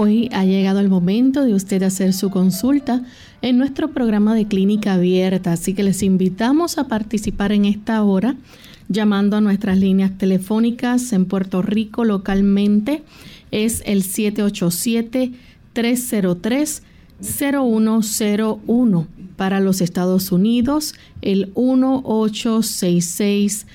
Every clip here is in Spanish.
Hoy ha llegado el momento de usted hacer su consulta en nuestro programa de clínica abierta, así que les invitamos a participar en esta hora llamando a nuestras líneas telefónicas en Puerto Rico localmente. Es el 787-303-0101. Para los Estados Unidos, el 1866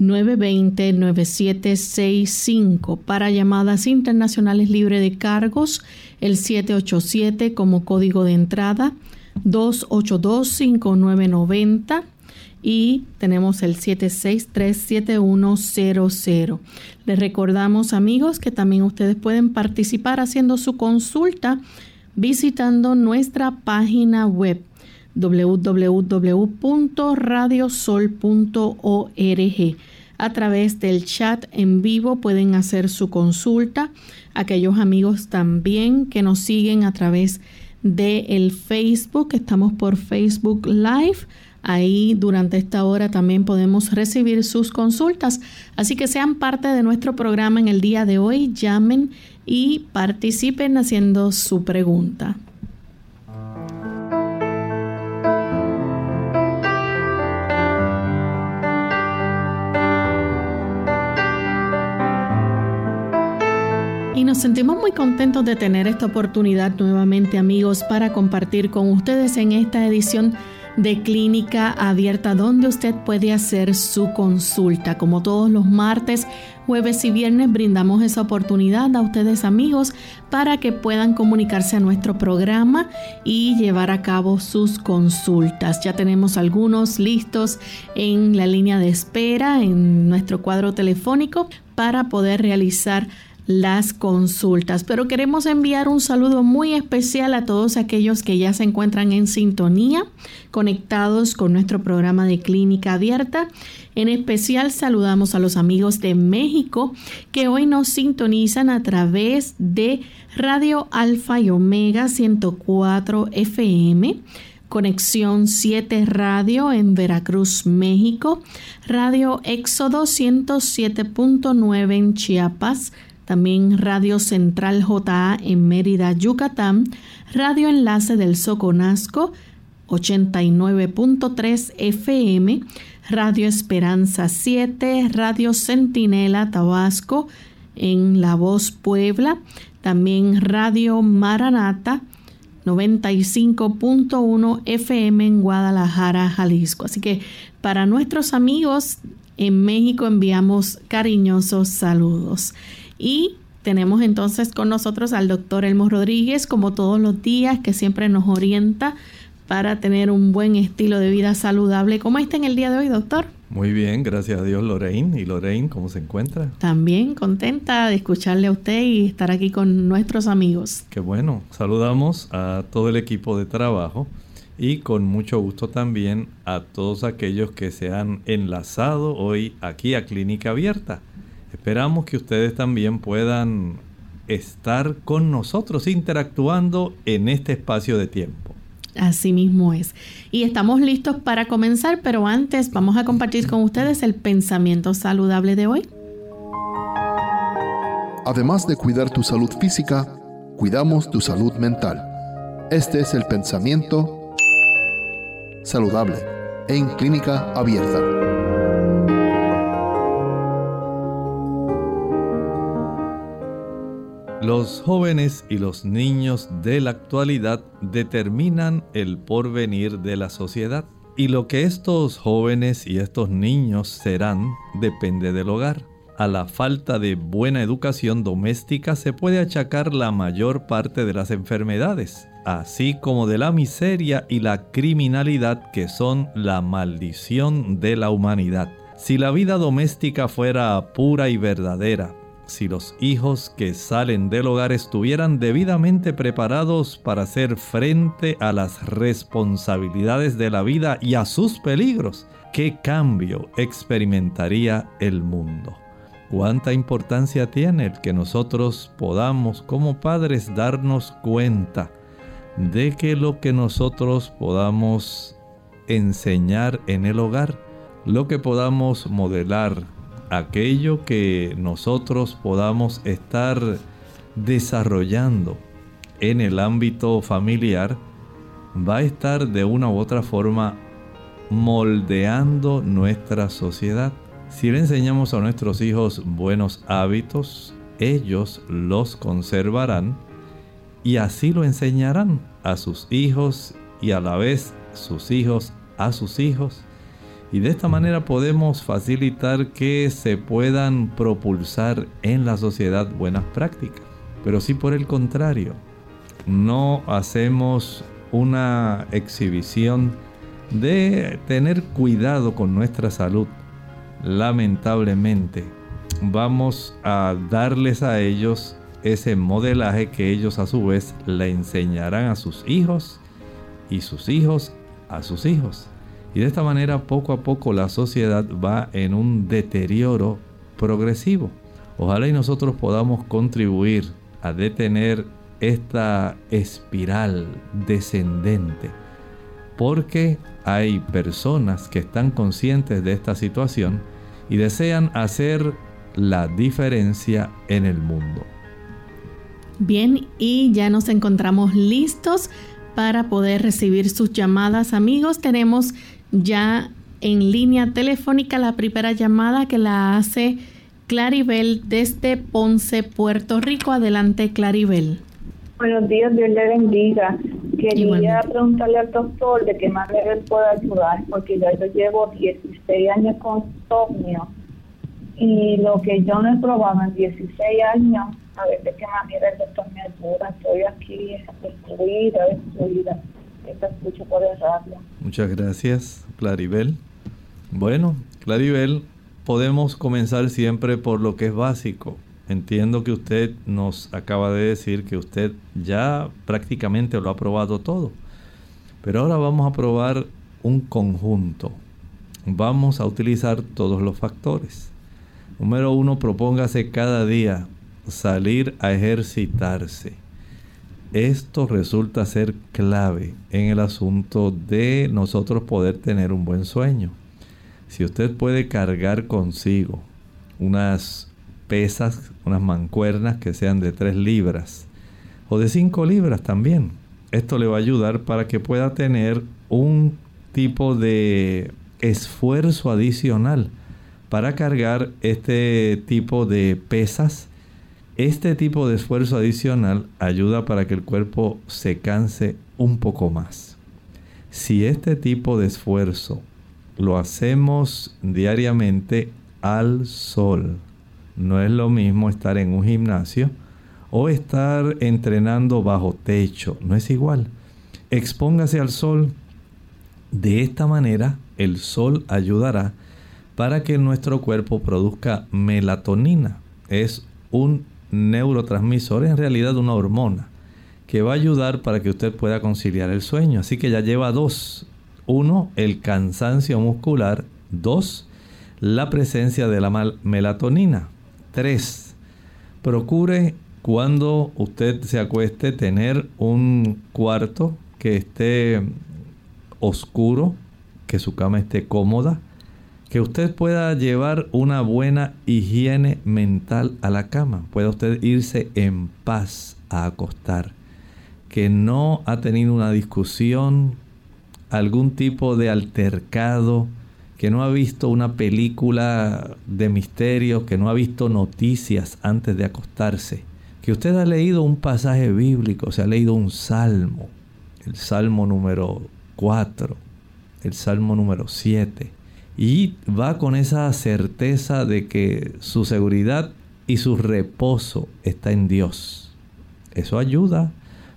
920-9765. Para llamadas internacionales libre de cargos, el 787 como código de entrada, 282-5990 y tenemos el 763-7100. Les recordamos amigos que también ustedes pueden participar haciendo su consulta visitando nuestra página web www.radiosol.org. A través del chat en vivo pueden hacer su consulta. Aquellos amigos también que nos siguen a través de el Facebook, estamos por Facebook Live. Ahí durante esta hora también podemos recibir sus consultas. Así que sean parte de nuestro programa en el día de hoy, llamen y participen haciendo su pregunta. Nos sentimos muy contentos de tener esta oportunidad nuevamente amigos para compartir con ustedes en esta edición de Clínica Abierta donde usted puede hacer su consulta. Como todos los martes, jueves y viernes brindamos esa oportunidad a ustedes amigos para que puedan comunicarse a nuestro programa y llevar a cabo sus consultas. Ya tenemos algunos listos en la línea de espera en nuestro cuadro telefónico para poder realizar las consultas. Pero queremos enviar un saludo muy especial a todos aquellos que ya se encuentran en sintonía, conectados con nuestro programa de clínica abierta. En especial saludamos a los amigos de México que hoy nos sintonizan a través de Radio Alfa y Omega 104 FM. Conexión 7 Radio en Veracruz, México, Radio Éxodo 107.9 en Chiapas, también Radio Central JA en Mérida, Yucatán, Radio Enlace del Soconasco 89.3 FM, Radio Esperanza 7, Radio Centinela Tabasco en La Voz Puebla, también Radio Maranata 95.1 FM en Guadalajara, Jalisco. Así que para nuestros amigos en México enviamos cariñosos saludos. Y tenemos entonces con nosotros al doctor Elmo Rodríguez, como todos los días, que siempre nos orienta para tener un buen estilo de vida saludable. ¿Cómo está en el día de hoy, doctor? Muy bien, gracias a Dios, Lorraine. ¿Y Lorraine cómo se encuentra? También contenta de escucharle a usted y estar aquí con nuestros amigos. Qué bueno. Saludamos a todo el equipo de trabajo y con mucho gusto también a todos aquellos que se han enlazado hoy aquí a Clínica Abierta. Esperamos que ustedes también puedan estar con nosotros interactuando en este espacio de tiempo. Así mismo es. Y estamos listos para comenzar, pero antes vamos a compartir con ustedes el pensamiento saludable de hoy. Además de cuidar tu salud física, cuidamos tu salud mental. Este es el pensamiento saludable en clínica abierta. Los jóvenes y los niños de la actualidad determinan el porvenir de la sociedad y lo que estos jóvenes y estos niños serán depende del hogar. A la falta de buena educación doméstica se puede achacar la mayor parte de las enfermedades. así como de la miseria y la criminalidad que son la maldición de la humanidad. Si la vida doméstica fuera pura y verdadera, si los hijos que salen del hogar estuvieran debidamente preparados para hacer frente a las responsabilidades de la vida y a sus peligros, ¿qué cambio experimentaría el mundo? ¿Cuánta importancia tiene el que nosotros podamos como padres darnos cuenta de que lo que nosotros podamos enseñar en el hogar, lo que podamos modelar, aquello que nosotros podamos estar desarrollando en el ámbito familiar, va a estar de una u otra forma moldeando nuestra sociedad. Si le enseñamos a nuestros hijos buenos hábitos, ellos los conservarán y así lo enseñarán a sus hijos y a la vez sus hijos a sus hijos. Y de esta manera podemos facilitar que se puedan propulsar en la sociedad buenas prácticas. Pero si por el contrario no hacemos una exhibición de tener cuidado con nuestra salud, lamentablemente vamos a darles a ellos ese modelaje que ellos a su vez le enseñarán a sus hijos y sus hijos a sus hijos. Y de esta manera poco a poco la sociedad va en un deterioro progresivo. Ojalá y nosotros podamos contribuir a detener esta espiral descendente. Porque hay personas que están conscientes de esta situación y desean hacer la diferencia en el mundo. Bien, y ya nos encontramos listos para poder recibir sus llamadas. Amigos, tenemos ya en línea telefónica la primera llamada que la hace Claribel desde Ponce, Puerto Rico. Adelante, Claribel. Buenos días, Dios le bendiga. Quería preguntarle al doctor de qué manera él puede ayudar, porque yo llevo 16 años con insomnio y lo que yo no he probado en 16 años, a ver de qué manera el doctor me ayuda. Estoy aquí destruida, destruida. Muchas gracias, Claribel. Bueno, Claribel, podemos comenzar siempre por lo que es básico. Entiendo que usted nos acaba de decir que usted ya prácticamente lo ha probado todo. Pero ahora vamos a probar un conjunto. Vamos a utilizar todos los factores. Número uno, propóngase cada día salir a ejercitarse. Esto resulta ser clave en el asunto de nosotros poder tener un buen sueño. Si usted puede cargar consigo unas pesas, unas mancuernas que sean de 3 libras o de 5 libras también, esto le va a ayudar para que pueda tener un tipo de esfuerzo adicional para cargar este tipo de pesas este tipo de esfuerzo adicional ayuda para que el cuerpo se canse un poco más. Si este tipo de esfuerzo lo hacemos diariamente al sol, no es lo mismo estar en un gimnasio o estar entrenando bajo techo, no es igual. Expóngase al sol. De esta manera, el sol ayudará para que nuestro cuerpo produzca melatonina. Es un neurotransmisor, en realidad una hormona, que va a ayudar para que usted pueda conciliar el sueño. Así que ya lleva dos. Uno, el cansancio muscular. Dos, la presencia de la melatonina. Tres, procure cuando usted se acueste tener un cuarto que esté oscuro, que su cama esté cómoda que usted pueda llevar una buena higiene mental a la cama, pueda usted irse en paz a acostar, que no ha tenido una discusión, algún tipo de altercado, que no ha visto una película de misterio, que no ha visto noticias antes de acostarse, que usted ha leído un pasaje bíblico, se ha leído un salmo, el salmo número 4, el salmo número 7 y va con esa certeza de que su seguridad y su reposo está en Dios. Eso ayuda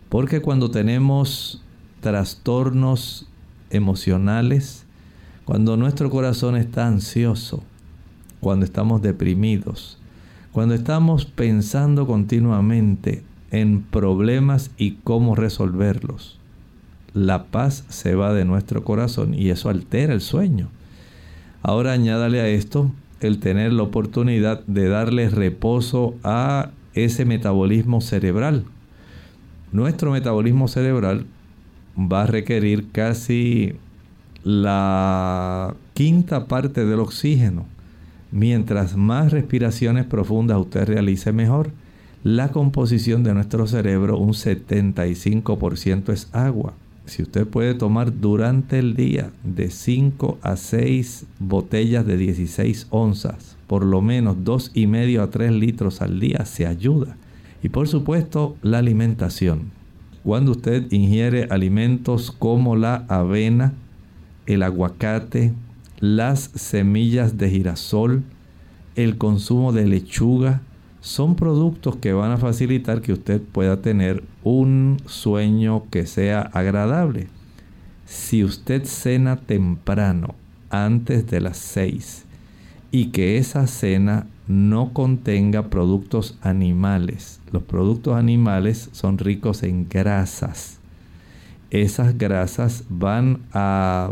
Porque cuando tenemos trastornos emocionales, cuando nuestro corazón está ansioso, cuando estamos deprimidos, cuando estamos pensando continuamente en problemas y cómo resolverlos, la paz se va de nuestro corazón y eso altera el sueño. Ahora añádale a esto el tener la oportunidad de darle reposo a ese metabolismo cerebral. Nuestro metabolismo cerebral va a requerir casi la quinta parte del oxígeno. Mientras más respiraciones profundas usted realice mejor. La composición de nuestro cerebro, un 75% es agua. Si usted puede tomar durante el día de 5 a 6 botellas de 16 onzas, por lo menos 2,5 a 3 litros al día, se ayuda. Y por supuesto, la alimentación. Cuando usted ingiere alimentos como la avena, el aguacate, las semillas de girasol, el consumo de lechuga, son productos que van a facilitar que usted pueda tener un sueño que sea agradable. Si usted cena temprano, antes de las 6, y que esa cena no contenga productos animales, los productos animales son ricos en grasas. Esas grasas van a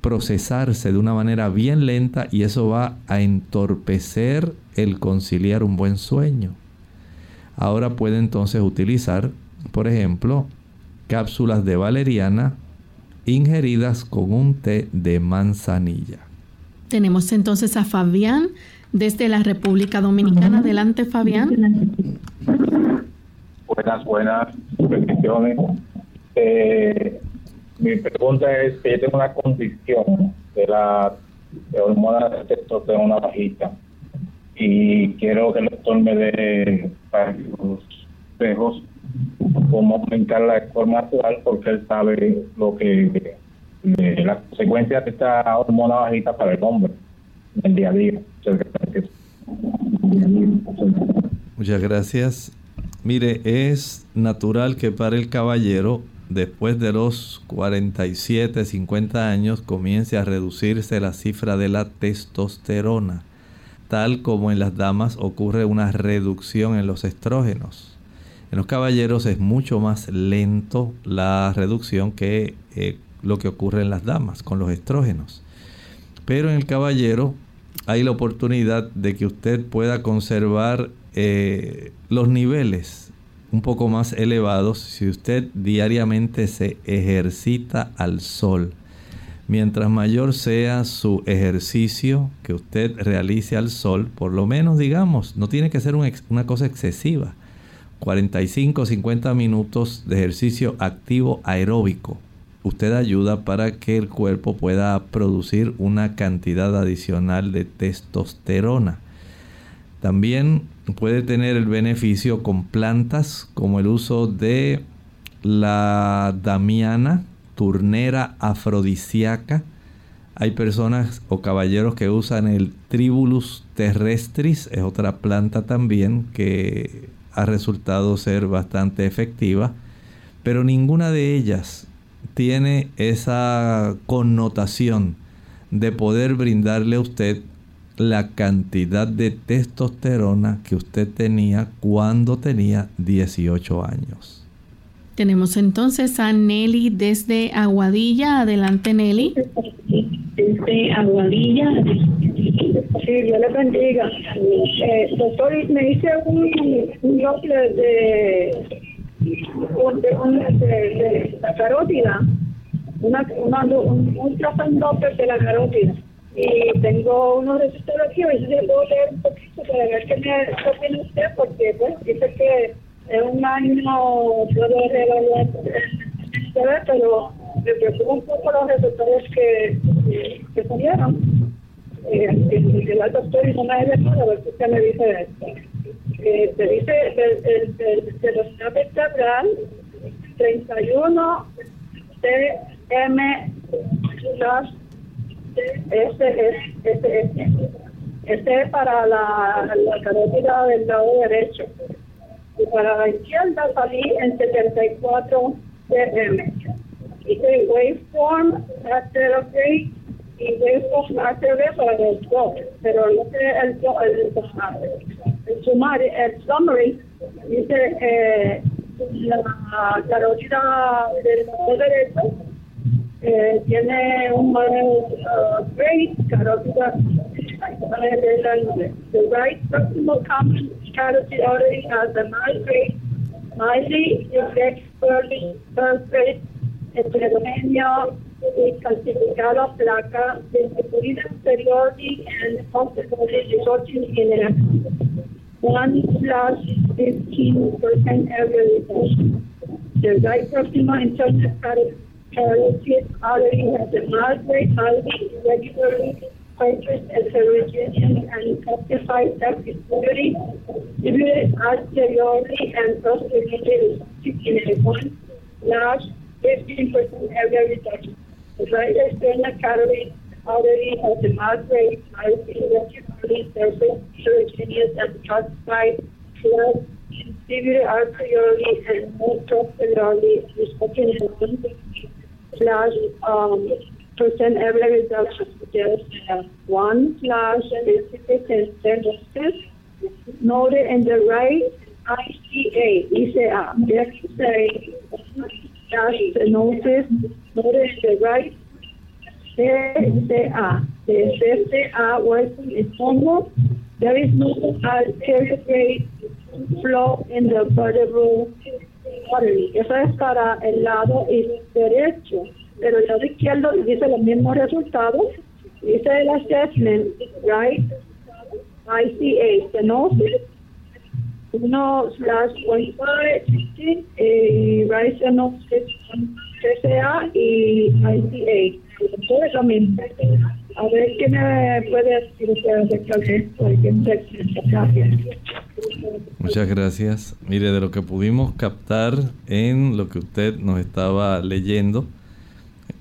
procesarse de una manera bien lenta y eso va a entorpecer el conciliar un buen sueño. Ahora puede entonces utilizar, por ejemplo, cápsulas de valeriana ingeridas con un té de manzanilla. Tenemos entonces a Fabián desde la República Dominicana. Adelante, Fabián. Buenas, buenas bendiciones. Eh, mi pregunta es que yo tengo una condición de la hormona de testosterona bajita y quiero que el doctor me dé varios espejos cómo aumentar la forma natural porque él sabe lo que las consecuencias de esta hormona bajita para el hombre en el día a día. Muchas gracias. Mire, es natural que para el caballero después de los 47, 50 años comience a reducirse la cifra de la testosterona, tal como en las damas ocurre una reducción en los estrógenos. En los caballeros es mucho más lento la reducción que eh, lo que ocurre en las damas con los estrógenos. Pero en el caballero hay la oportunidad de que usted pueda conservar eh, los niveles un poco más elevados si usted diariamente se ejercita al sol. Mientras mayor sea su ejercicio que usted realice al sol, por lo menos digamos, no tiene que ser una cosa excesiva. 45 50 minutos de ejercicio activo aeróbico. Usted ayuda para que el cuerpo pueda producir una cantidad adicional de testosterona. También puede tener el beneficio con plantas como el uso de la damiana, turnera afrodisíaca. Hay personas o caballeros que usan el Tribulus terrestris, es otra planta también que ha resultado ser bastante efectiva, pero ninguna de ellas tiene esa connotación de poder brindarle a usted la cantidad de testosterona que usted tenía cuando tenía 18 años. Tenemos entonces a Nelly desde Aguadilla. Adelante, Nelly. Desde Aguadilla. Sí, Dios le bendiga. Eh, doctor, me hice un, doble de, de, de, la carótida, una, una, un, un de la carótida y tengo unos resultados aquí, a veces le puedo leer un poquito para ver qué me opina usted, porque bueno, dice que en un año puedo reevaluar, pero me preocupa un poco los resultados que, que, salieron. Eh, el, el doctor no me ha nada, a ver si usted me dice esto. Eh, te dice el, el, el, velocidad vertebral 31 TM este es, este es, este es para la, la carótida del lado derecho. Y para la izquierda salí en 74 cm. Hice waveform retrograde y waveform retrograde para los dos, pero no sé el, el, el, summary, el summary dice eh, la carótida del lado derecho eh, tiene un manejo uh, great carótida the right proximal common charity already has a migrate. Miley is expertly translated entre Romania, Calcificado, Placa, Descubrir Superiority, and Consequently resulting in an 1 15% average reduction. The right proximal internal characteristics already has a migrate, Miley regularly psychiatrist as a regression and justify that discovery. Reviewed arterially and posteriorly in a one large 15% area reduction. The right external calorie already has the markers are electrically surface heterogeneous and calcified blood in our priority and most posteriorly one large um, percent area reduction just one slash specific sentences noted in the right ICA, ICA, a dash notice noted in the right CCA. The CCA working in Congo, there is no grade flow in the vertebral artery. Eso es para el lado derecho. Pero el lado izquierdo dice los mismos resultados, dice el assessment, right, ICA, stenosis, 1 slash 1.5, eh, right stenosis, CCA y ICA. Todo es lo mismo. A ver qué me puede decir usted acerca de esto. Muchas gracias. Mire, de lo que pudimos captar en lo que usted nos estaba leyendo,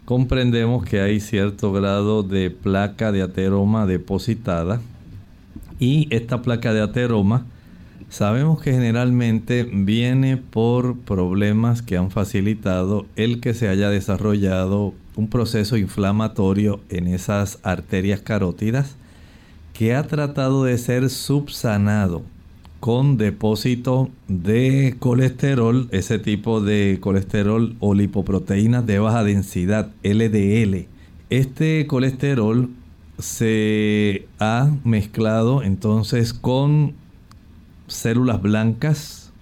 comprendemos que hay cierto grado de placa de ateroma depositada y esta placa de ateroma sabemos que generalmente viene por problemas que han facilitado el que se haya desarrollado un proceso inflamatorio en esas arterias carótidas que ha tratado de ser subsanado con depósito de colesterol, ese tipo de colesterol o lipoproteínas de baja densidad, LDL. Este colesterol se ha mezclado entonces con células blancas,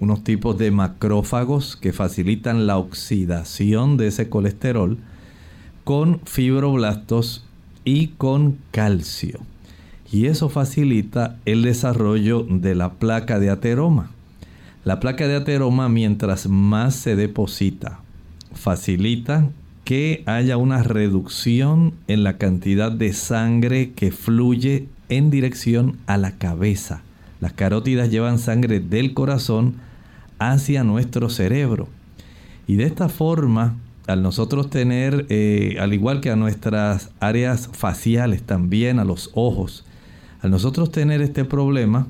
unos tipos de macrófagos que facilitan la oxidación de ese colesterol, con fibroblastos y con calcio y eso facilita el desarrollo de la placa de ateroma. La placa de ateroma mientras más se deposita facilita que haya una reducción en la cantidad de sangre que fluye en dirección a la cabeza. Las carótidas llevan sangre del corazón hacia nuestro cerebro. Y de esta forma, al nosotros tener, eh, al igual que a nuestras áreas faciales también, a los ojos, al nosotros tener este problema,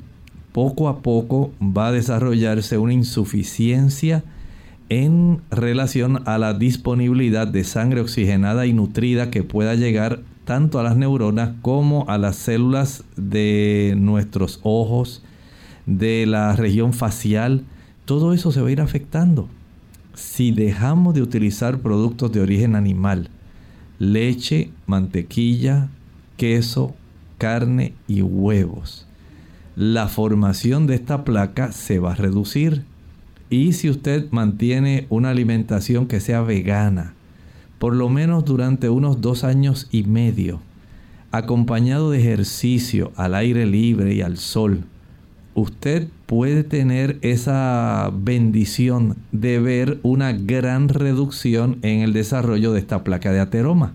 poco a poco va a desarrollarse una insuficiencia en relación a la disponibilidad de sangre oxigenada y nutrida que pueda llegar tanto a las neuronas como a las células de nuestros ojos, de la región facial. Todo eso se va a ir afectando. Si dejamos de utilizar productos de origen animal, leche, mantequilla, queso, carne y huevos. La formación de esta placa se va a reducir. Y si usted mantiene una alimentación que sea vegana, por lo menos durante unos dos años y medio, acompañado de ejercicio al aire libre y al sol, usted puede tener esa bendición de ver una gran reducción en el desarrollo de esta placa de ateroma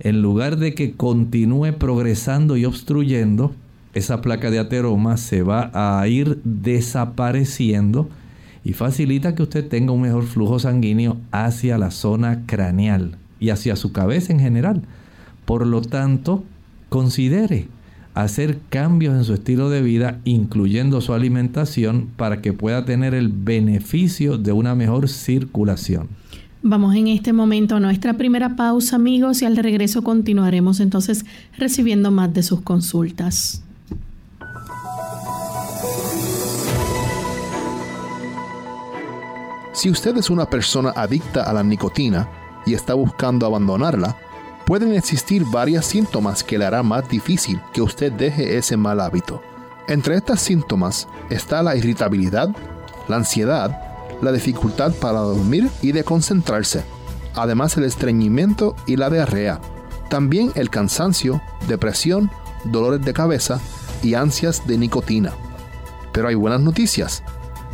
en lugar de que continúe progresando y obstruyendo, esa placa de ateroma se va a ir desapareciendo y facilita que usted tenga un mejor flujo sanguíneo hacia la zona craneal y hacia su cabeza en general. Por lo tanto, considere hacer cambios en su estilo de vida, incluyendo su alimentación, para que pueda tener el beneficio de una mejor circulación. Vamos en este momento a nuestra primera pausa, amigos, y al regreso continuaremos entonces recibiendo más de sus consultas. Si usted es una persona adicta a la nicotina y está buscando abandonarla, pueden existir varios síntomas que le harán más difícil que usted deje ese mal hábito. Entre estos síntomas está la irritabilidad, la ansiedad, la dificultad para dormir y de concentrarse, además el estreñimiento y la diarrea, también el cansancio, depresión, dolores de cabeza y ansias de nicotina. Pero hay buenas noticias.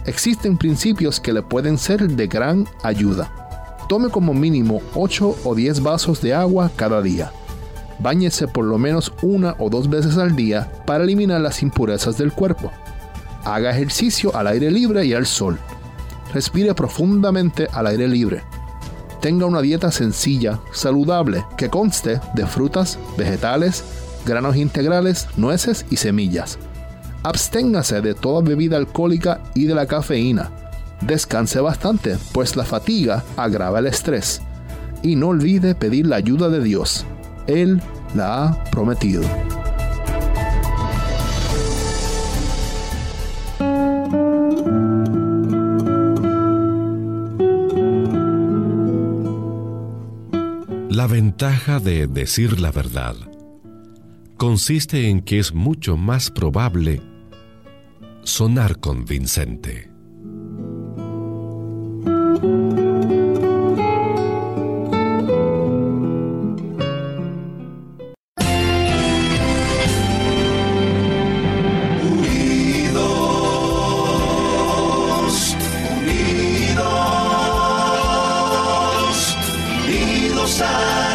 Existen principios que le pueden ser de gran ayuda. Tome como mínimo 8 o 10 vasos de agua cada día. Báñese por lo menos una o dos veces al día para eliminar las impurezas del cuerpo. Haga ejercicio al aire libre y al sol. Respire profundamente al aire libre. Tenga una dieta sencilla, saludable, que conste de frutas, vegetales, granos integrales, nueces y semillas Absténgase de toda bebida alcohólica y de la cafeína. Descanse bastante, pues la fatiga agrava el estrés. Y no olvide pedir la ayuda de Dios. Él la ha prometido. La ventaja de decir la verdad consiste en que es mucho más probable sonar convincente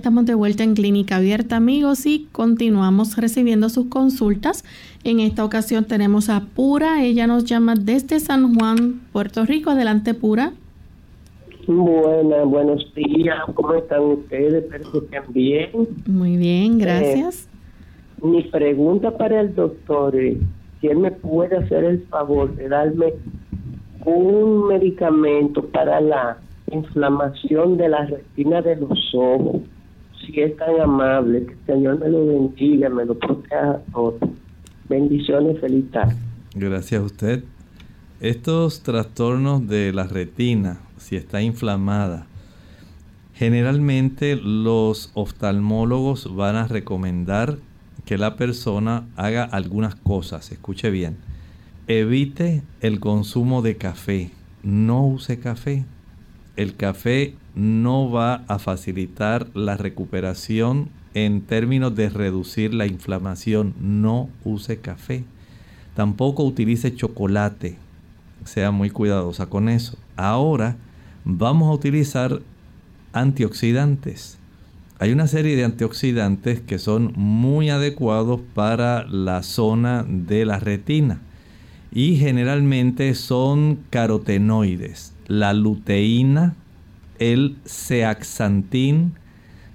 estamos de vuelta en Clínica Abierta, amigos, y continuamos recibiendo sus consultas. En esta ocasión tenemos a Pura. Ella nos llama desde San Juan, Puerto Rico. Adelante, Pura. Buenas, buenos días. ¿Cómo están ustedes? Espero que estén bien. Muy bien, gracias. Eh, mi pregunta para el doctor es si él me puede hacer el favor de darme un medicamento para la inflamación de la retina de los ojos si es tan amable, que el Señor me lo bendiga, me lo proteja. Bendiciones, feliz tarde. Gracias a usted. Estos trastornos de la retina, si está inflamada, generalmente los oftalmólogos van a recomendar que la persona haga algunas cosas. Escuche bien. Evite el consumo de café. No use café. El café no va a facilitar la recuperación en términos de reducir la inflamación. No use café. Tampoco utilice chocolate. Sea muy cuidadosa con eso. Ahora vamos a utilizar antioxidantes. Hay una serie de antioxidantes que son muy adecuados para la zona de la retina y generalmente son carotenoides. La luteína, el zeaxantin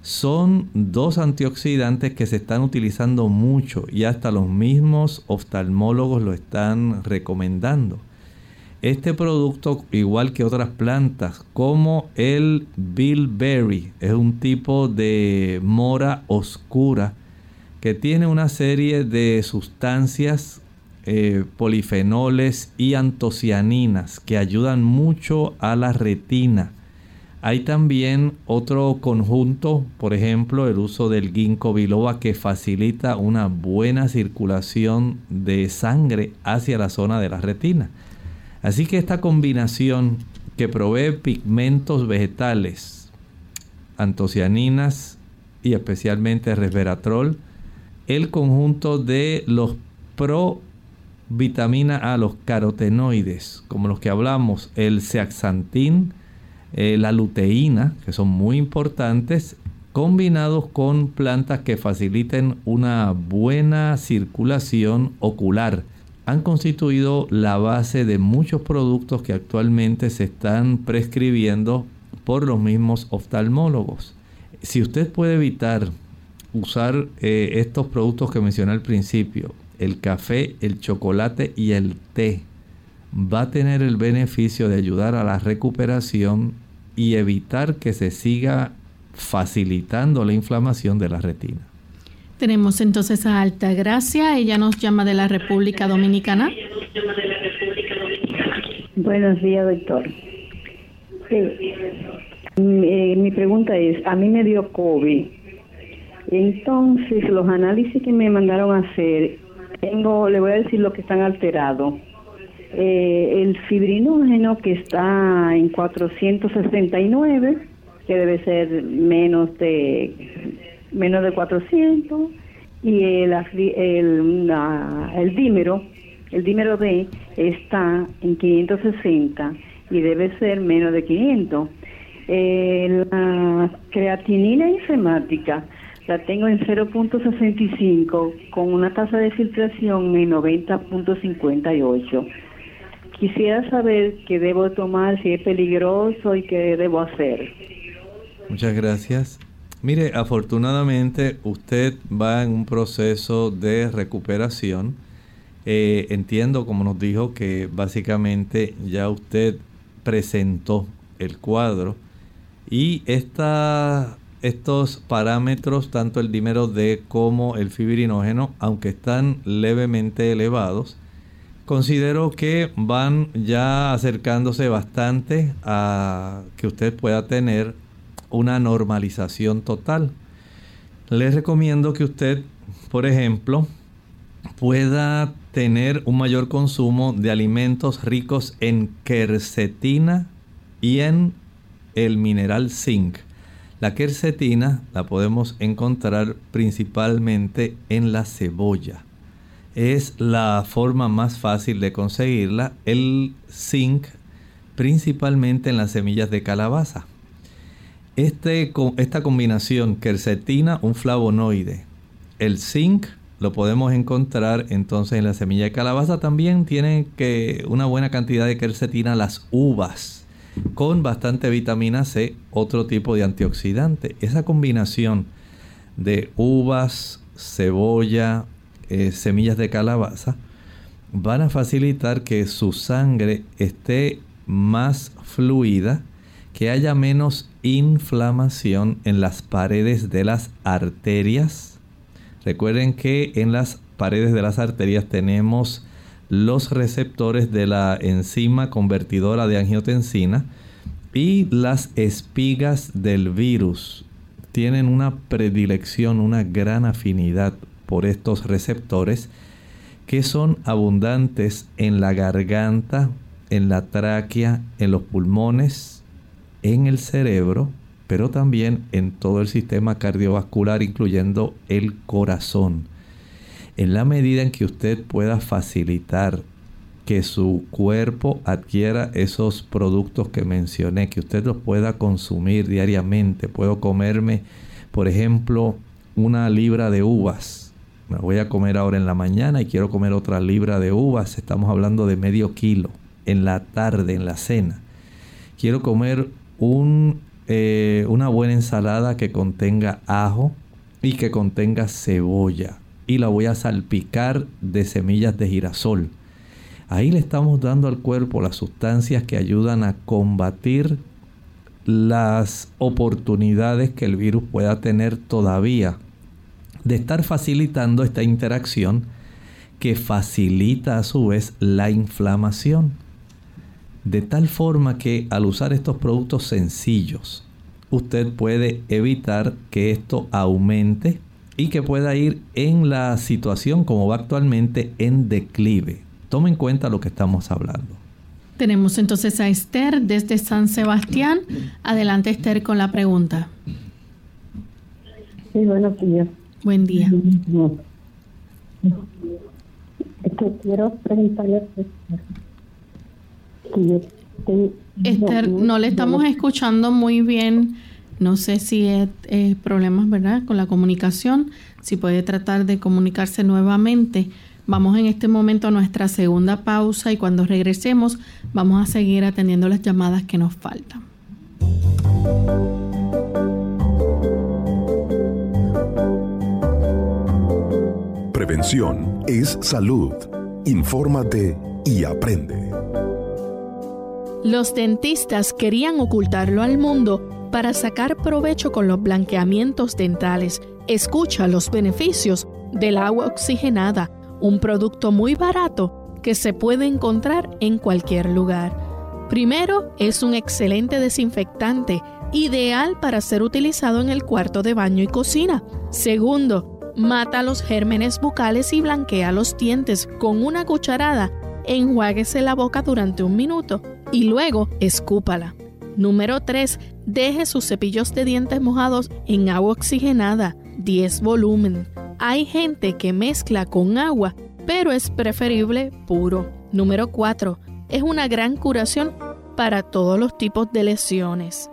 son dos antioxidantes que se están utilizando mucho y hasta los mismos oftalmólogos lo están recomendando. Este producto, igual que otras plantas, como el bilberry, es un tipo de mora oscura que tiene una serie de sustancias, eh, polifenoles y antocianinas que ayudan mucho a la retina Hay también otro conjunto, por ejemplo, el uso del ginkgo biloba que facilita una buena circulación de sangre hacia la zona de la retina. Así que esta combinación que provee pigmentos vegetales, antocianinas y especialmente resveratrol, el conjunto de los pro vitamina A, los carotenoides, como los que hablamos, el zeaxantín, eh, la luteína, que son muy importantes, combinados con plantas que faciliten una buena circulación ocular. Han constituido la base de muchos productos que actualmente se están prescribiendo por los mismos oftalmólogos. Si usted puede evitar usar eh, estos productos que mencioné al principio, el café, el chocolate y el té, va a tener el beneficio de ayudar a la recuperación y evitar que se siga facilitando la inflamación de la retina. Tenemos entonces a Alta Gracia, ella nos llama de la República Dominicana. Buenos días, doctor. Eh, mi pregunta es, a mí me dio COVID, entonces los análisis que me mandaron a hacer, tengo, le voy a decir lo que están alterados. Eh, el fibrinógeno que está en 469, que debe ser menos de menos de 400, y el, el, dímero, el dímero D está en 560 y debe ser menos de 500. Eh, la creatinina enzimática la tengo en 0.65 con una tasa de filtración en 90.58. Quisiera saber qué debo tomar, si es peligroso y qué debo hacer. Muchas gracias. Mire, afortunadamente usted va en un proceso de recuperación. Eh, entiendo, como nos dijo, que básicamente ya usted presentó el cuadro y esta estos parámetros, tanto el dímero D como el fibrinógeno, aunque están levemente elevados, considero que van ya acercándose bastante a que usted pueda tener una normalización total. Les recomiendo que usted, por ejemplo, pueda tener un mayor consumo de alimentos ricos en quercetina y en el mineral zinc. La quercetina la podemos encontrar principalmente en la cebolla. Es la forma más fácil de conseguirla. El zinc principalmente en las semillas de calabaza. Este, esta combinación quercetina, un flavonoide, el zinc lo podemos encontrar entonces en la semilla de calabaza. También tienen que una buena cantidad de quercetina las uvas con bastante vitamina C, otro tipo de antioxidante. Esa combinación de uvas, cebolla, eh, semillas de calabaza, van a facilitar que su sangre esté más fluida, que haya menos inflamación en las paredes de las arterias. Recuerden que en las paredes de las arterias tenemos los receptores de la enzima convertidora de angiotensina y las espigas del virus. Tienen una predilección, una gran afinidad por estos receptores que son abundantes en la garganta, en la tráquea, en los pulmones, en el cerebro, pero también en todo el sistema cardiovascular, incluyendo el corazón en la medida en que usted pueda facilitar que su cuerpo adquiera esos productos que mencioné, que usted los pueda consumir diariamente. Puedo comerme, por ejemplo, una libra de uvas. Me voy a comer ahora en la mañana y quiero comer otra libra de uvas. Estamos hablando de medio kilo. En la tarde, en la cena. Quiero comer eh, una buena ensalada que contenga ajo y que contenga cebolla y la voy a salpicar de semillas de girasol. Ahí le estamos dando al cuerpo las sustancias que ayudan a combatir las oportunidades que el virus pueda tener todavía de estar facilitando esta interacción que facilita a su vez la inflamación. de tal forma que al usar estos productos sencillos, usted puede evitar que esto aumente y que pueda ir en la situación como va actualmente en declive. Tome en cuenta lo que estamos hablando. Tenemos entonces a Esther desde San Sebastián. Adelante Esther con la pregunta. Sí, buenos días. Buen día. quiero preguntarle Esther, no le estamos escuchando muy bien. No sé si es problemas, ¿verdad? Con la comunicación. Si puede tratar de comunicarse nuevamente. Vamos en este momento a nuestra segunda pausa y cuando regresemos vamos a seguir atendiendo las llamadas que nos faltan. Prevención es salud. Infórmate y aprende. Los dentistas querían ocultarlo al mundo para sacar provecho con los blanqueamientos dentales. Escucha los beneficios del agua oxigenada, un producto muy barato que se puede encontrar en cualquier lugar. Primero, es un excelente desinfectante, ideal para ser utilizado en el cuarto de baño y cocina. Segundo, mata los gérmenes bucales y blanquea los dientes con una cucharada. Enjuáguese la boca durante un minuto y luego escúpala. Número 3. Deje sus cepillos de dientes mojados en agua oxigenada, 10 volumen. Hay gente que mezcla con agua, pero es preferible puro. Número 4. Es una gran curación para todos los tipos de lesiones.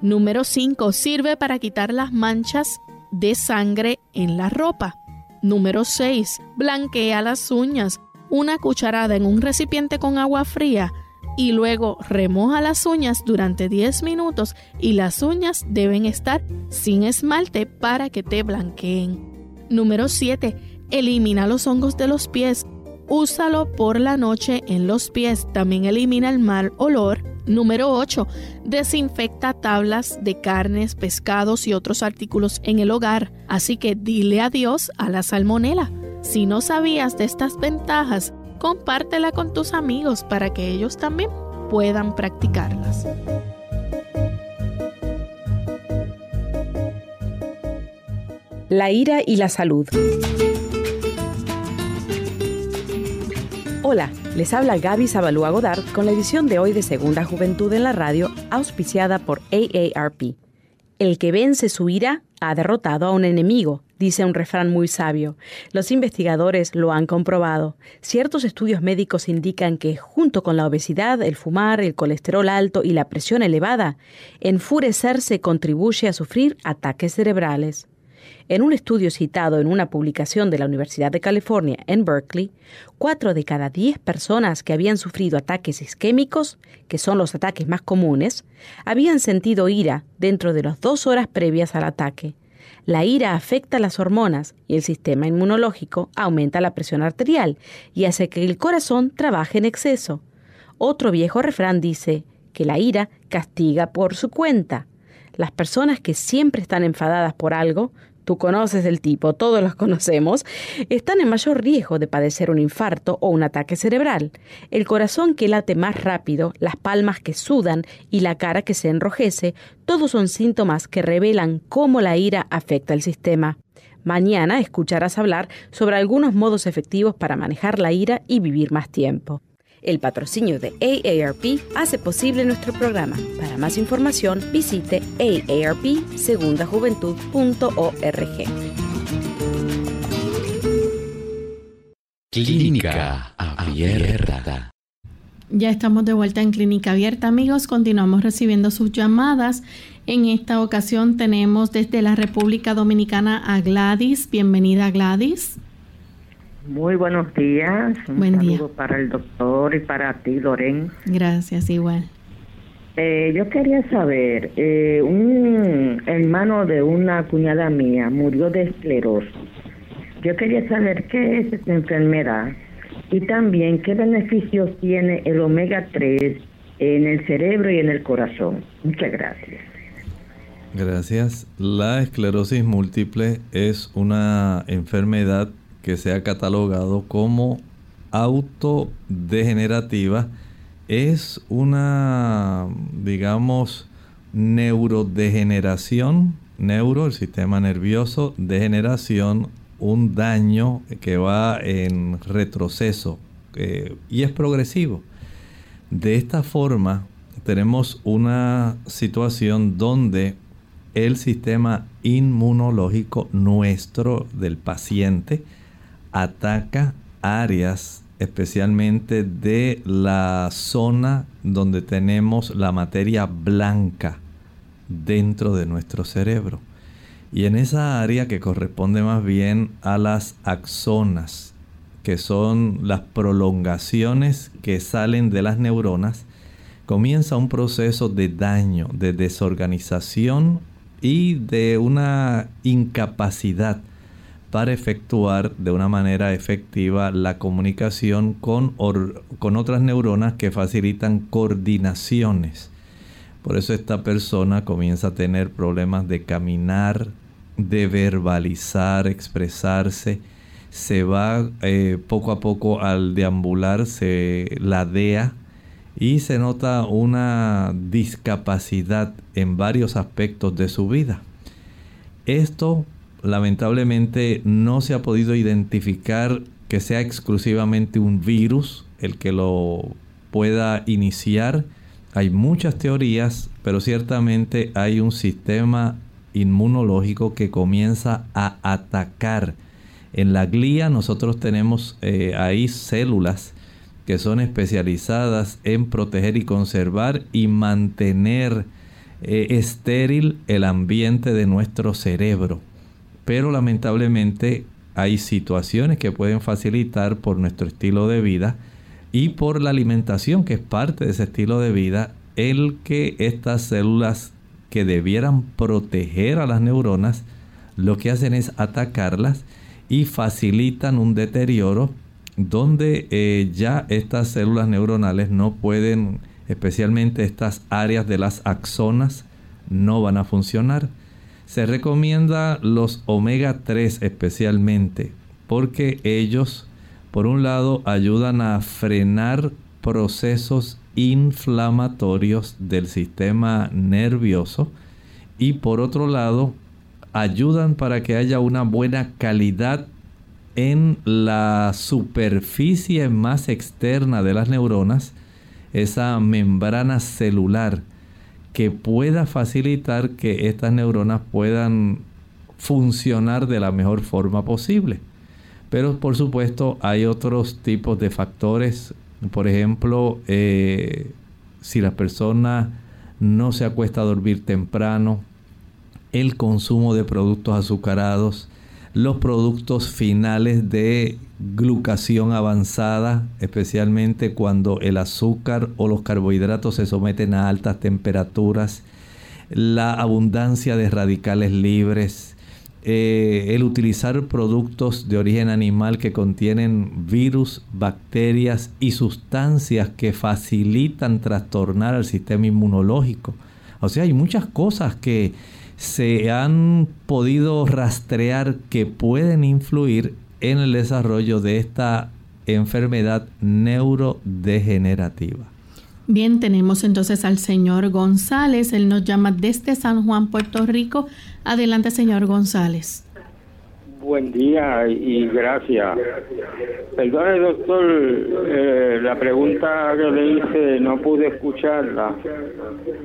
Número 5. Sirve para quitar las manchas de sangre en la ropa. Número 6. Blanquea las uñas. Una cucharada en un recipiente con agua fría y luego remoja las uñas durante 10 minutos y las uñas deben estar sin esmalte para que te blanqueen. Número 7. Elimina los hongos de los pies. Úsalo por la noche en los pies. También elimina el mal olor Número 8. Desinfecta tablas de carnes, pescados y otros artículos en el hogar. Así que dile adiós a la salmonela. Si no sabías de estas ventajas, compártela con tus amigos para que ellos también puedan practicarlas. La ira y la salud. Hola. Les habla Gaby Zabalúa Godard con la edición de hoy de Segunda Juventud en la Radio, auspiciada por AARP. El que vence su ira ha derrotado a un enemigo, dice un refrán muy sabio. Los investigadores lo han comprobado. Ciertos estudios médicos indican que, junto con la obesidad, el fumar, el colesterol alto y la presión elevada, enfurecerse contribuye a sufrir ataques cerebrales. En un estudio citado en una publicación de la Universidad de California en Berkeley, cuatro de cada diez personas que habían sufrido ataques isquémicos, que son los ataques más comunes, habían sentido ira dentro de las dos horas previas al ataque. La ira afecta las hormonas y el sistema inmunológico aumenta la presión arterial y hace que el corazón trabaje en exceso. Otro viejo refrán dice que la ira castiga por su cuenta. Las personas que siempre están enfadadas por algo tú conoces el tipo, todos los conocemos, están en mayor riesgo de padecer un infarto o un ataque cerebral. El corazón que late más rápido, las palmas que sudan y la cara que se enrojece, todos son síntomas que revelan cómo la ira afecta el sistema. Mañana escucharás hablar sobre algunos modos efectivos para manejar la ira y vivir más tiempo. El patrocinio de AARP hace posible nuestro programa. Para más información, visite aarpsegundajuventud.org. Clínica Abierta. Ya estamos de vuelta en Clínica Abierta, amigos. Continuamos recibiendo sus llamadas. En esta ocasión tenemos desde la República Dominicana a Gladys. Bienvenida, Gladys. Muy buenos días. Un Buen saludo para el doctor y para ti, Loren. Gracias, igual. Eh, yo quería saber, eh, un hermano de una cuñada mía murió de esclerosis. Yo quería saber qué es esta enfermedad y también qué beneficios tiene el omega 3 en el cerebro y en el corazón. Muchas gracias. Gracias. La esclerosis múltiple es una enfermedad que se ha catalogado como autodegenerativa es una, digamos, neurodegeneración, neuro, el sistema nervioso, degeneración, un daño que va en retroceso eh, y es progresivo. De esta forma, tenemos una situación donde el sistema inmunológico nuestro del paciente ataca áreas especialmente de la zona donde tenemos la materia blanca dentro de nuestro cerebro. Y en esa área que corresponde más bien a las axonas, que son las prolongaciones que salen de las neuronas, comienza un proceso de daño, de desorganización y de una incapacidad para efectuar de una manera efectiva la comunicación con, con otras neuronas que facilitan coordinaciones. Por eso esta persona comienza a tener problemas de caminar, de verbalizar, expresarse. Se va eh, poco a poco al deambular, se ladea y se nota una discapacidad en varios aspectos de su vida. Esto lamentablemente no se ha podido identificar que sea exclusivamente un virus el que lo pueda iniciar. Hay muchas teorías, pero ciertamente hay un sistema inmunológico que comienza a atacar. En la glía nosotros tenemos eh, ahí células que son especializadas en proteger y conservar y mantener eh, estéril el ambiente de nuestro cerebro pero lamentablemente hay situaciones que pueden facilitar por nuestro estilo de vida y por la alimentación que es parte de ese estilo de vida el que estas células que debieran proteger a las neuronas lo que hacen es atacarlas y facilitan un deterioro donde eh, ya estas células neuronales no pueden, especialmente estas áreas de las axonas, no van a funcionar. Se recomienda los omega 3 especialmente porque ellos, por un lado, ayudan a frenar procesos inflamatorios del sistema nervioso y por otro lado, ayudan para que haya una buena calidad en la superficie más externa de las neuronas, esa membrana celular que pueda facilitar que estas neuronas puedan funcionar de la mejor forma posible. Pero por supuesto hay otros tipos de factores. Por ejemplo, eh, si la persona no se acuesta a dormir temprano, el consumo de productos azucarados, los productos finales de glucación avanzada, especialmente cuando el azúcar o los carbohidratos se someten a altas temperaturas, la abundancia de radicales libres, eh, el utilizar productos de origen animal que contienen virus, bacterias y sustancias que facilitan trastornar al sistema inmunológico. O sea, hay muchas cosas que se han podido rastrear que pueden influir en el desarrollo de esta enfermedad neurodegenerativa. Bien, tenemos entonces al señor González. Él nos llama desde San Juan, Puerto Rico. Adelante, señor González. Buen día y gracias. Perdone, doctor, eh, la pregunta que le hice no pude escucharla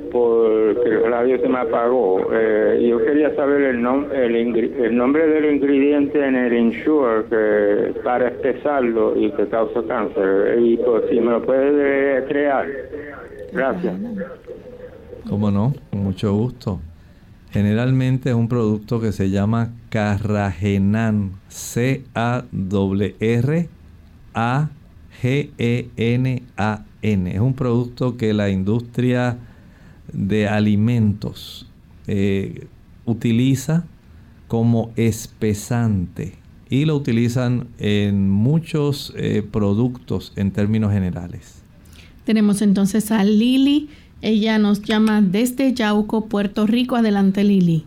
porque el radio se me apagó. Eh, yo quería saber el, el, nombre del ingrediente en el Insure que, para espesarlo y que causa cáncer. Y pues, si me lo puede crear. Gracias. ¿Cómo no? Con mucho gusto. Generalmente es un producto que se llama Carragenan, C-A-R-R-A-G-E-N-A-N. Es un producto que la industria de alimentos eh, utiliza como espesante y lo utilizan en muchos eh, productos en términos generales. Tenemos entonces a Lili ella nos llama desde Yauco, Puerto Rico. Adelante, Lili.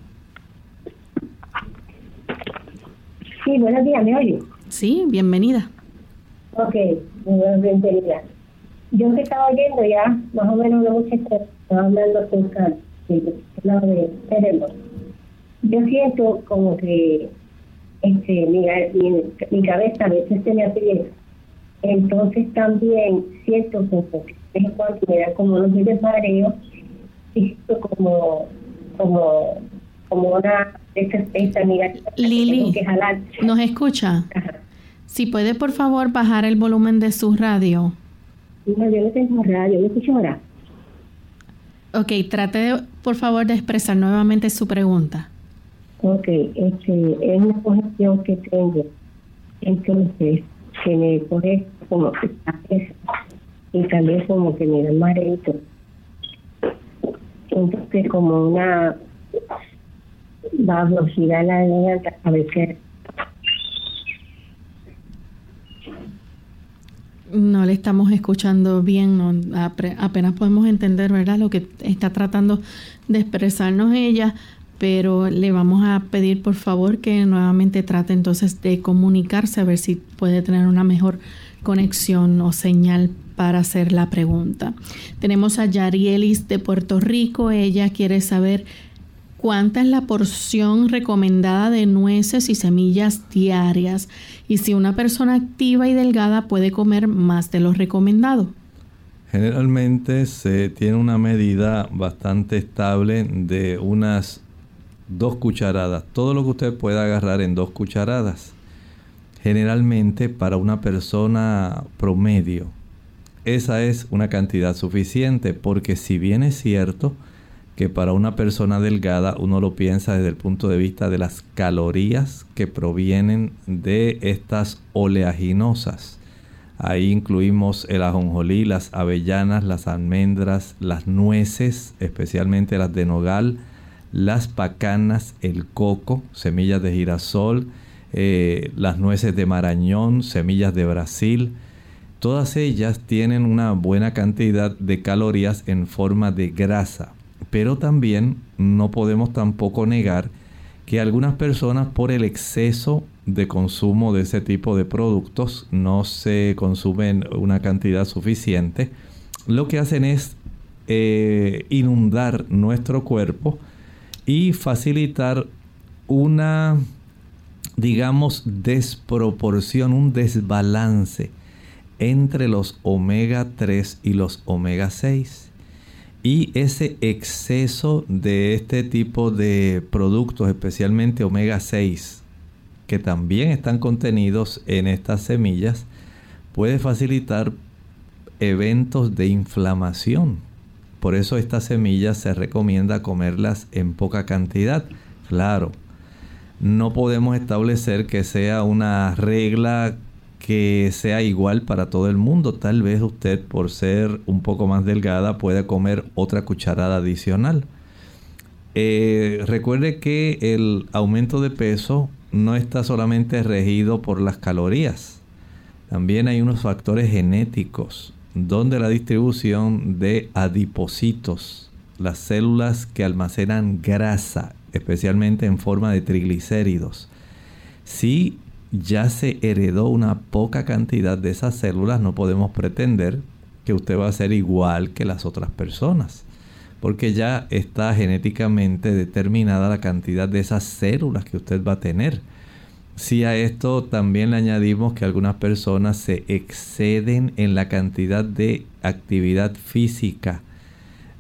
Sí, buenos días, ¿me oye? Sí, bienvenida. Ok, bienvenida. yo que estaba oyendo ya, más o menos una muchacha estaba hablando acerca de lado de cerebro. Yo siento como que este mi, mi, mi cabeza a veces se me aprieta. Entonces también siento como que de cuando me da como unos de mareo, siento como, como, como una esta, esta Lili, ¿nos escucha? Si puede, por favor, bajar el volumen de su radio. No, yo no tengo radio, ¿me escucho ahora? Ok, trate, por favor, de expresar nuevamente su pregunta. Ok, este, es una congestión que tengo. Entonces, se me pone como y también como que me da marito. Entonces, como una la garganta a veces No le estamos escuchando bien, no, apenas podemos entender, ¿verdad? Lo que está tratando de expresarnos ella, pero le vamos a pedir por favor que nuevamente trate entonces de comunicarse a ver si puede tener una mejor conexión o señal para hacer la pregunta. Tenemos a Yarielis de Puerto Rico, ella quiere saber cuánta es la porción recomendada de nueces y semillas diarias y si una persona activa y delgada puede comer más de lo recomendado. Generalmente se tiene una medida bastante estable de unas dos cucharadas. Todo lo que usted pueda agarrar en dos cucharadas. Generalmente para una persona promedio, esa es una cantidad suficiente porque si bien es cierto, que para una persona delgada uno lo piensa desde el punto de vista de las calorías que provienen de estas oleaginosas. Ahí incluimos el ajonjolí, las avellanas, las almendras, las nueces, especialmente las de nogal, las pacanas, el coco, semillas de girasol, eh, las nueces de marañón, semillas de Brasil. Todas ellas tienen una buena cantidad de calorías en forma de grasa pero también no podemos tampoco negar que algunas personas por el exceso de consumo de ese tipo de productos no se consumen una cantidad suficiente, lo que hacen es eh, inundar nuestro cuerpo y facilitar una, digamos, desproporción, un desbalance entre los omega 3 y los omega 6. Y ese exceso de este tipo de productos, especialmente omega 6, que también están contenidos en estas semillas, puede facilitar eventos de inflamación. Por eso estas semillas se recomienda comerlas en poca cantidad. Claro, no podemos establecer que sea una regla que sea igual para todo el mundo. Tal vez usted por ser un poco más delgada puede comer otra cucharada adicional. Eh, recuerde que el aumento de peso no está solamente regido por las calorías. También hay unos factores genéticos donde la distribución de adipocitos, las células que almacenan grasa, especialmente en forma de triglicéridos, si ya se heredó una poca cantidad de esas células, no podemos pretender que usted va a ser igual que las otras personas, porque ya está genéticamente determinada la cantidad de esas células que usted va a tener. Si a esto también le añadimos que algunas personas se exceden en la cantidad de actividad física,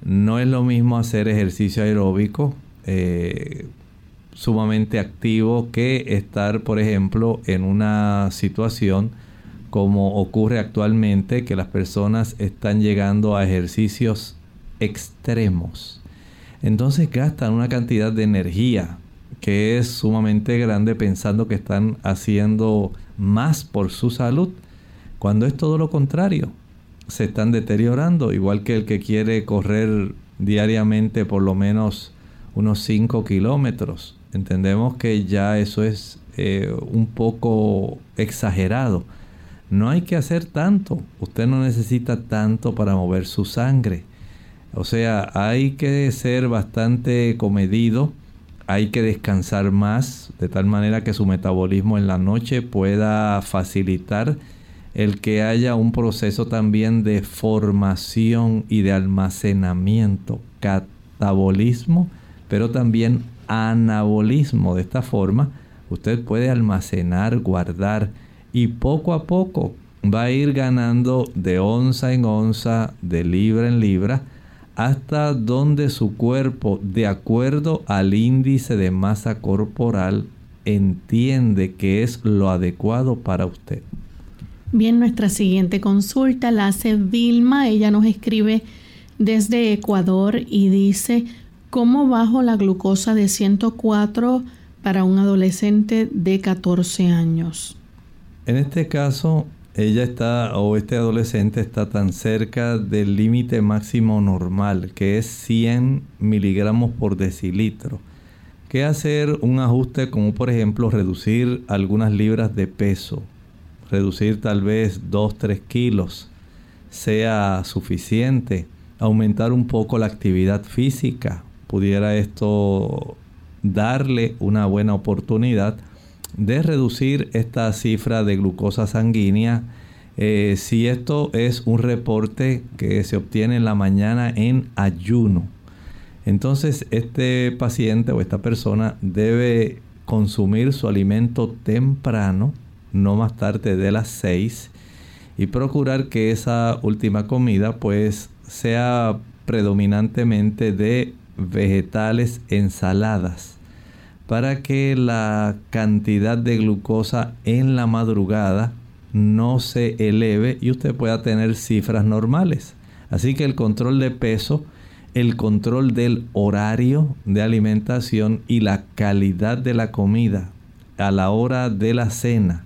no es lo mismo hacer ejercicio aeróbico, eh, sumamente activo que estar, por ejemplo, en una situación como ocurre actualmente, que las personas están llegando a ejercicios extremos. Entonces gastan una cantidad de energía que es sumamente grande pensando que están haciendo más por su salud, cuando es todo lo contrario. Se están deteriorando, igual que el que quiere correr diariamente por lo menos unos 5 kilómetros entendemos que ya eso es eh, un poco exagerado. No hay que hacer tanto. Usted no necesita tanto para mover su sangre. O sea, hay que ser bastante comedido. Hay que descansar más de tal manera que su metabolismo en la noche pueda facilitar el que haya un proceso también de formación y de almacenamiento, catabolismo, pero también anabolismo. De esta forma, usted puede almacenar, guardar y poco a poco va a ir ganando de onza en onza, de libra en libra, hasta donde su cuerpo, de acuerdo al índice de masa corporal, entiende que es lo adecuado para usted. Bien, nuestra siguiente consulta la hace Vilma. Ella nos escribe desde Ecuador y dice, ¿cómo bajo la glucosa de 104 para un adolescente de 14 años? En este caso, ella está o este adolescente está tan cerca del límite máximo normal, que es 100 miligramos por decilitro, que hacer un ajuste como por ejemplo reducir algunas libras de peso. Reducir tal vez 2-3 kilos sea suficiente, aumentar un poco la actividad física, pudiera esto darle una buena oportunidad de reducir esta cifra de glucosa sanguínea. Eh, si esto es un reporte que se obtiene en la mañana en ayuno, entonces este paciente o esta persona debe consumir su alimento temprano, no más tarde de las 6 y procurar que esa última comida pues sea predominantemente de vegetales ensaladas para que la cantidad de glucosa en la madrugada no se eleve y usted pueda tener cifras normales. Así que el control de peso, el control del horario de alimentación y la calidad de la comida a la hora de la cena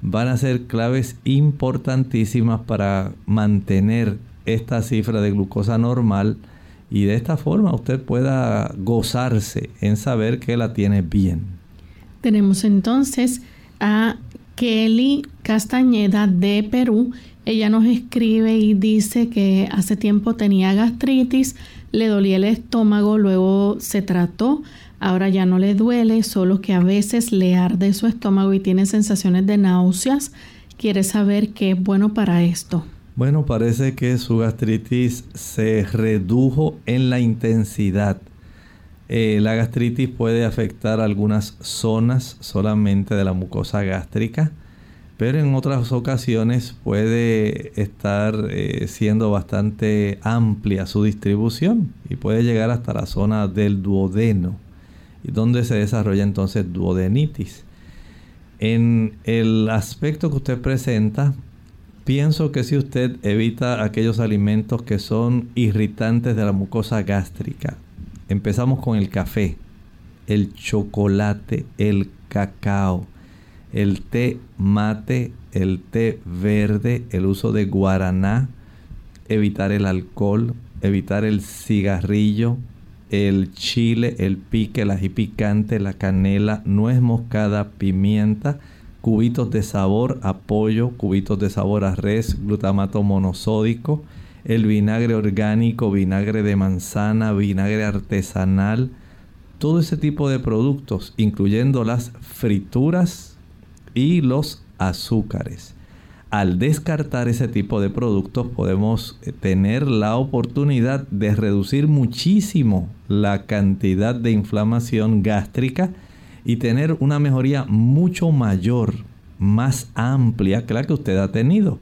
van a ser claves importantísimas para mantener esta cifra de glucosa normal y de esta forma usted pueda gozarse en saber que la tiene bien. Tenemos entonces a Kelly Castañeda de Perú. Ella nos escribe y dice que hace tiempo tenía gastritis, le dolía el estómago, luego se trató Ahora ya no le duele, solo que a veces le arde su estómago y tiene sensaciones de náuseas. Quiere saber qué es bueno para esto. Bueno, parece que su gastritis se redujo en la intensidad. Eh, la gastritis puede afectar algunas zonas solamente de la mucosa gástrica, pero en otras ocasiones puede estar eh, siendo bastante amplia su distribución y puede llegar hasta la zona del duodeno donde se desarrolla entonces duodenitis. En el aspecto que usted presenta, pienso que si usted evita aquellos alimentos que son irritantes de la mucosa gástrica, empezamos con el café, el chocolate, el cacao, el té mate, el té verde, el uso de guaraná, evitar el alcohol, evitar el cigarrillo, el chile, el pique, el ají picante, la canela, nuez moscada, pimienta, cubitos de sabor a pollo, cubitos de sabor a res, glutamato monosódico, el vinagre orgánico, vinagre de manzana, vinagre artesanal, todo ese tipo de productos, incluyendo las frituras y los azúcares. Al descartar ese tipo de productos podemos eh, tener la oportunidad de reducir muchísimo la cantidad de inflamación gástrica y tener una mejoría mucho mayor, más amplia que la que usted ha tenido.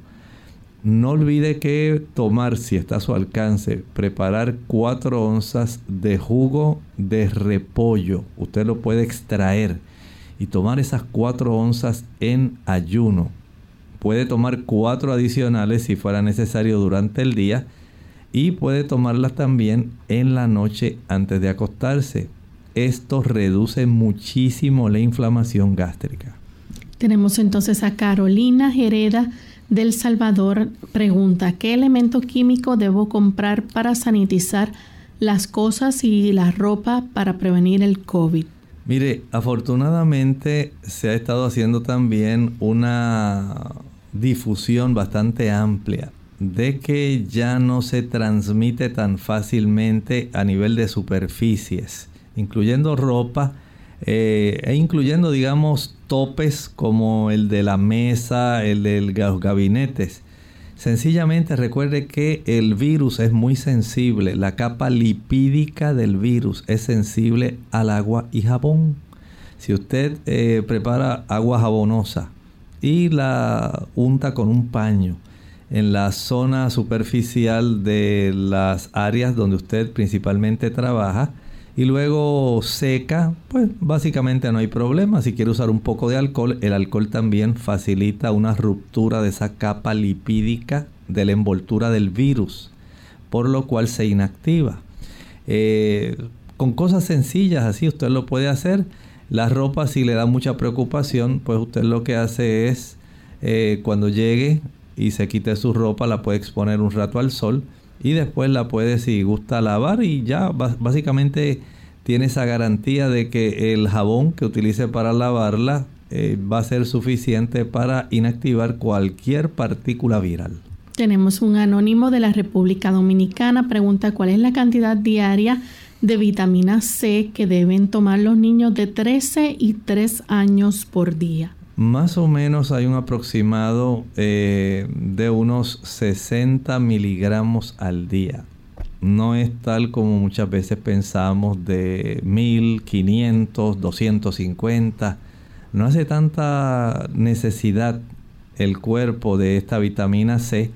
No olvide que tomar, si está a su alcance, preparar 4 onzas de jugo de repollo. Usted lo puede extraer y tomar esas 4 onzas en ayuno puede tomar cuatro adicionales si fuera necesario durante el día y puede tomarlas también en la noche antes de acostarse. Esto reduce muchísimo la inflamación gástrica. Tenemos entonces a Carolina Gereda del Salvador. Pregunta, ¿qué elemento químico debo comprar para sanitizar las cosas y la ropa para prevenir el COVID? Mire, afortunadamente se ha estado haciendo también una difusión bastante amplia de que ya no se transmite tan fácilmente a nivel de superficies, incluyendo ropa eh, e incluyendo, digamos, topes como el de la mesa, el de los gabinetes. Sencillamente recuerde que el virus es muy sensible, la capa lipídica del virus es sensible al agua y jabón. Si usted eh, prepara agua jabonosa y la unta con un paño en la zona superficial de las áreas donde usted principalmente trabaja, y luego seca, pues básicamente no hay problema. Si quiere usar un poco de alcohol, el alcohol también facilita una ruptura de esa capa lipídica de la envoltura del virus, por lo cual se inactiva. Eh, con cosas sencillas así usted lo puede hacer. La ropa si le da mucha preocupación, pues usted lo que hace es eh, cuando llegue y se quite su ropa la puede exponer un rato al sol y después la puede si gusta lavar y ya básicamente tiene esa garantía de que el jabón que utilice para lavarla eh, va a ser suficiente para inactivar cualquier partícula viral. Tenemos un anónimo de la República Dominicana, pregunta cuál es la cantidad diaria de vitamina C que deben tomar los niños de 13 y 3 años por día. Más o menos hay un aproximado eh, de unos 60 miligramos al día. No es tal como muchas veces pensamos de 1500, 250. No hace tanta necesidad el cuerpo de esta vitamina C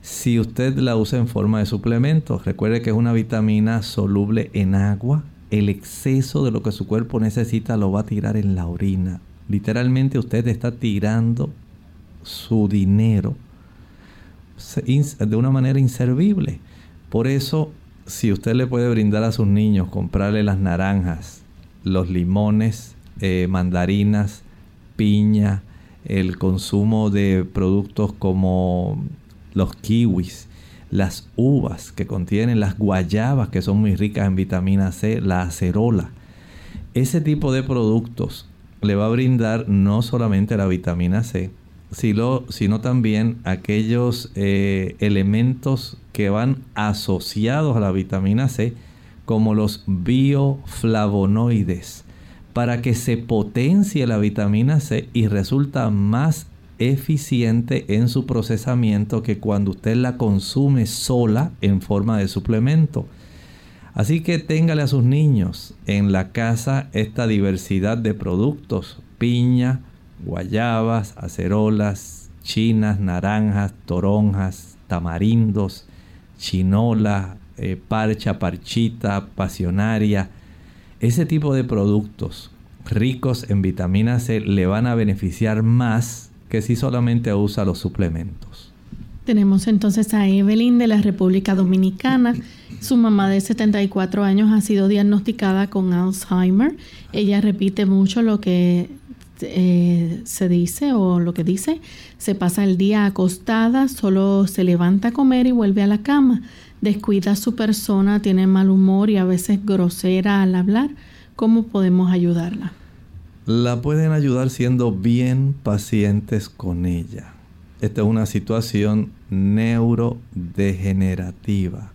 si usted la usa en forma de suplemento. Recuerde que es una vitamina soluble en agua. El exceso de lo que su cuerpo necesita lo va a tirar en la orina Literalmente usted está tirando su dinero de una manera inservible. Por eso, si usted le puede brindar a sus niños, comprarle las naranjas, los limones, eh, mandarinas, piña, el consumo de productos como los kiwis, las uvas que contienen las guayabas que son muy ricas en vitamina C, la acerola. Ese tipo de productos le va a brindar no solamente la vitamina C, sino, sino también aquellos eh, elementos que van asociados a la vitamina C, como los bioflavonoides, para que se potencie la vitamina C y resulta más eficiente en su procesamiento que cuando usted la consume sola en forma de suplemento. Así que téngale a sus niños en la casa esta diversidad de productos, piña, guayabas, acerolas, chinas, naranjas, toronjas, tamarindos, chinola, eh, parcha, parchita, pasionaria. Ese tipo de productos ricos en vitamina C le van a beneficiar más que si solamente usa los suplementos. Tenemos entonces a Evelyn de la República Dominicana. Su mamá de 74 años ha sido diagnosticada con Alzheimer. Ella repite mucho lo que eh, se dice o lo que dice. Se pasa el día acostada, solo se levanta a comer y vuelve a la cama. Descuida a su persona, tiene mal humor y a veces grosera al hablar. ¿Cómo podemos ayudarla? La pueden ayudar siendo bien pacientes con ella. Esta es una situación neurodegenerativa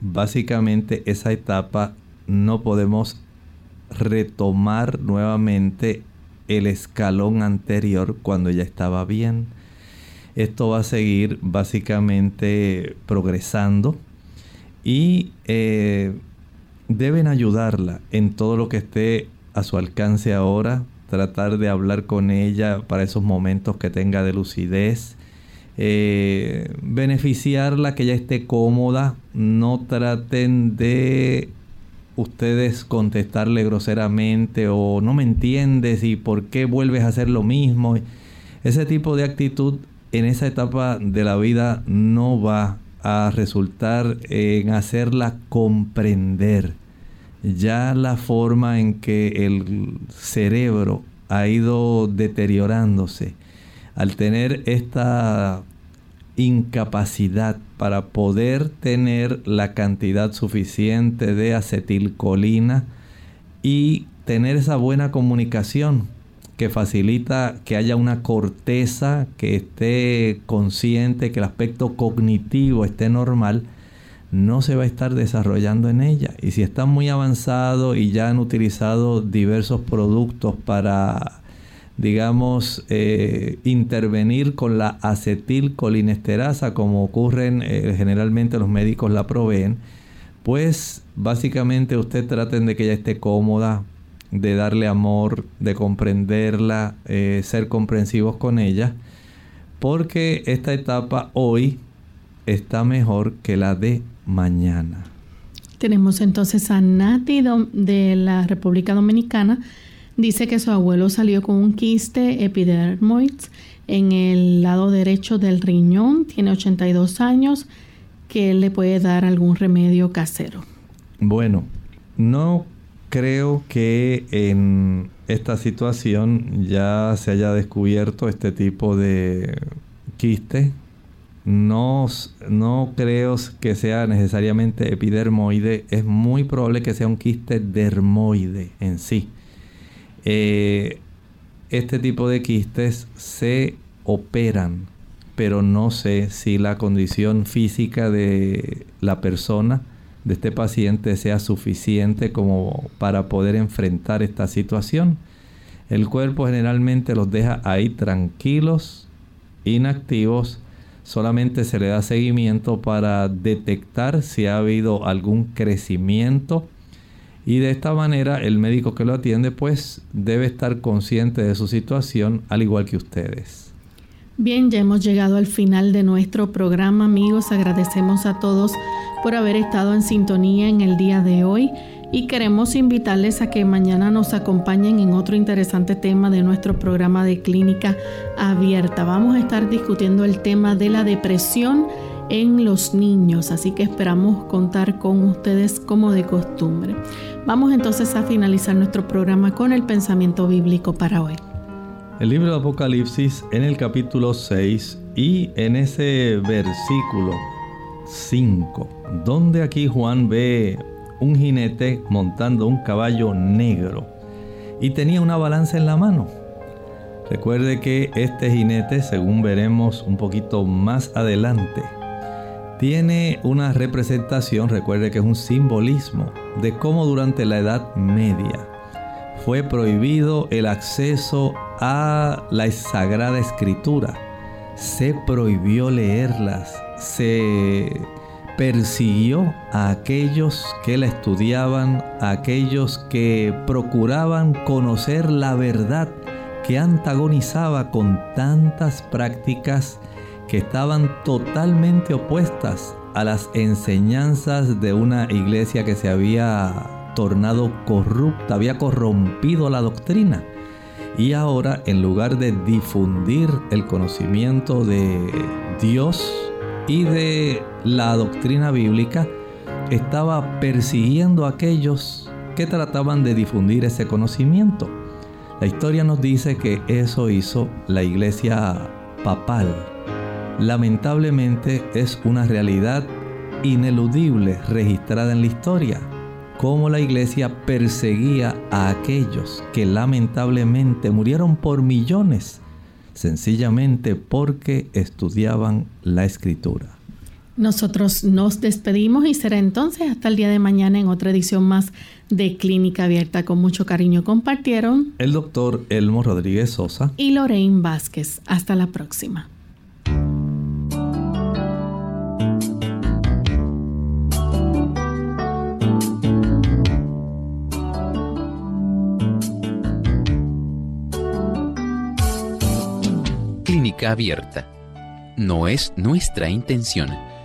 básicamente esa etapa no podemos retomar nuevamente el escalón anterior cuando ya estaba bien. Esto va a seguir básicamente progresando y eh, deben ayudarla en todo lo que esté a su alcance ahora, tratar de hablar con ella para esos momentos que tenga de lucidez, eh, beneficiarla, que ella esté cómoda. No traten de ustedes contestarle groseramente o no me entiendes y por qué vuelves a hacer lo mismo. Ese tipo de actitud en esa etapa de la vida no va a resultar en hacerla comprender ya la forma en que el cerebro ha ido deteriorándose al tener esta incapacidad para poder tener la cantidad suficiente de acetilcolina y tener esa buena comunicación que facilita que haya una corteza que esté consciente, que el aspecto cognitivo esté normal, no se va a estar desarrollando en ella. Y si está muy avanzado y ya han utilizado diversos productos para digamos, eh, intervenir con la acetilcolinesterasa como ocurren eh, generalmente los médicos la proveen, pues básicamente usted traten de que ella esté cómoda, de darle amor, de comprenderla, eh, ser comprensivos con ella, porque esta etapa hoy está mejor que la de mañana. Tenemos entonces a Nati de la República Dominicana. Dice que su abuelo salió con un quiste epidermoides en el lado derecho del riñón, tiene 82 años, que él le puede dar algún remedio casero. Bueno, no creo que en esta situación ya se haya descubierto este tipo de quiste. No, no creo que sea necesariamente epidermoide, es muy probable que sea un quiste dermoide en sí. Eh, este tipo de quistes se operan, pero no sé si la condición física de la persona de este paciente sea suficiente como para poder enfrentar esta situación. El cuerpo generalmente los deja ahí tranquilos, inactivos, solamente se le da seguimiento para detectar si ha habido algún crecimiento. Y de esta manera el médico que lo atiende pues debe estar consciente de su situación al igual que ustedes. Bien, ya hemos llegado al final de nuestro programa amigos, agradecemos a todos por haber estado en sintonía en el día de hoy y queremos invitarles a que mañana nos acompañen en otro interesante tema de nuestro programa de clínica abierta. Vamos a estar discutiendo el tema de la depresión en los niños, así que esperamos contar con ustedes como de costumbre. Vamos entonces a finalizar nuestro programa con el pensamiento bíblico para hoy. El libro de Apocalipsis en el capítulo 6 y en ese versículo 5, donde aquí Juan ve un jinete montando un caballo negro y tenía una balanza en la mano. Recuerde que este jinete, según veremos un poquito más adelante, tiene una representación, recuerde que es un simbolismo, de cómo durante la Edad Media fue prohibido el acceso a la Sagrada Escritura. Se prohibió leerlas, se persiguió a aquellos que la estudiaban, a aquellos que procuraban conocer la verdad que antagonizaba con tantas prácticas que estaban totalmente opuestas a las enseñanzas de una iglesia que se había tornado corrupta, había corrompido la doctrina. Y ahora, en lugar de difundir el conocimiento de Dios, y de la doctrina bíblica, estaba persiguiendo a aquellos que trataban de difundir ese conocimiento. La historia nos dice que eso hizo la iglesia papal. Lamentablemente es una realidad ineludible registrada en la historia, cómo la iglesia perseguía a aquellos que lamentablemente murieron por millones sencillamente porque estudiaban la escritura. Nosotros nos despedimos y será entonces hasta el día de mañana en otra edición más de Clínica Abierta. Con mucho cariño compartieron el doctor Elmo Rodríguez Sosa y Lorraine Vázquez. Hasta la próxima. abierta. No es nuestra intención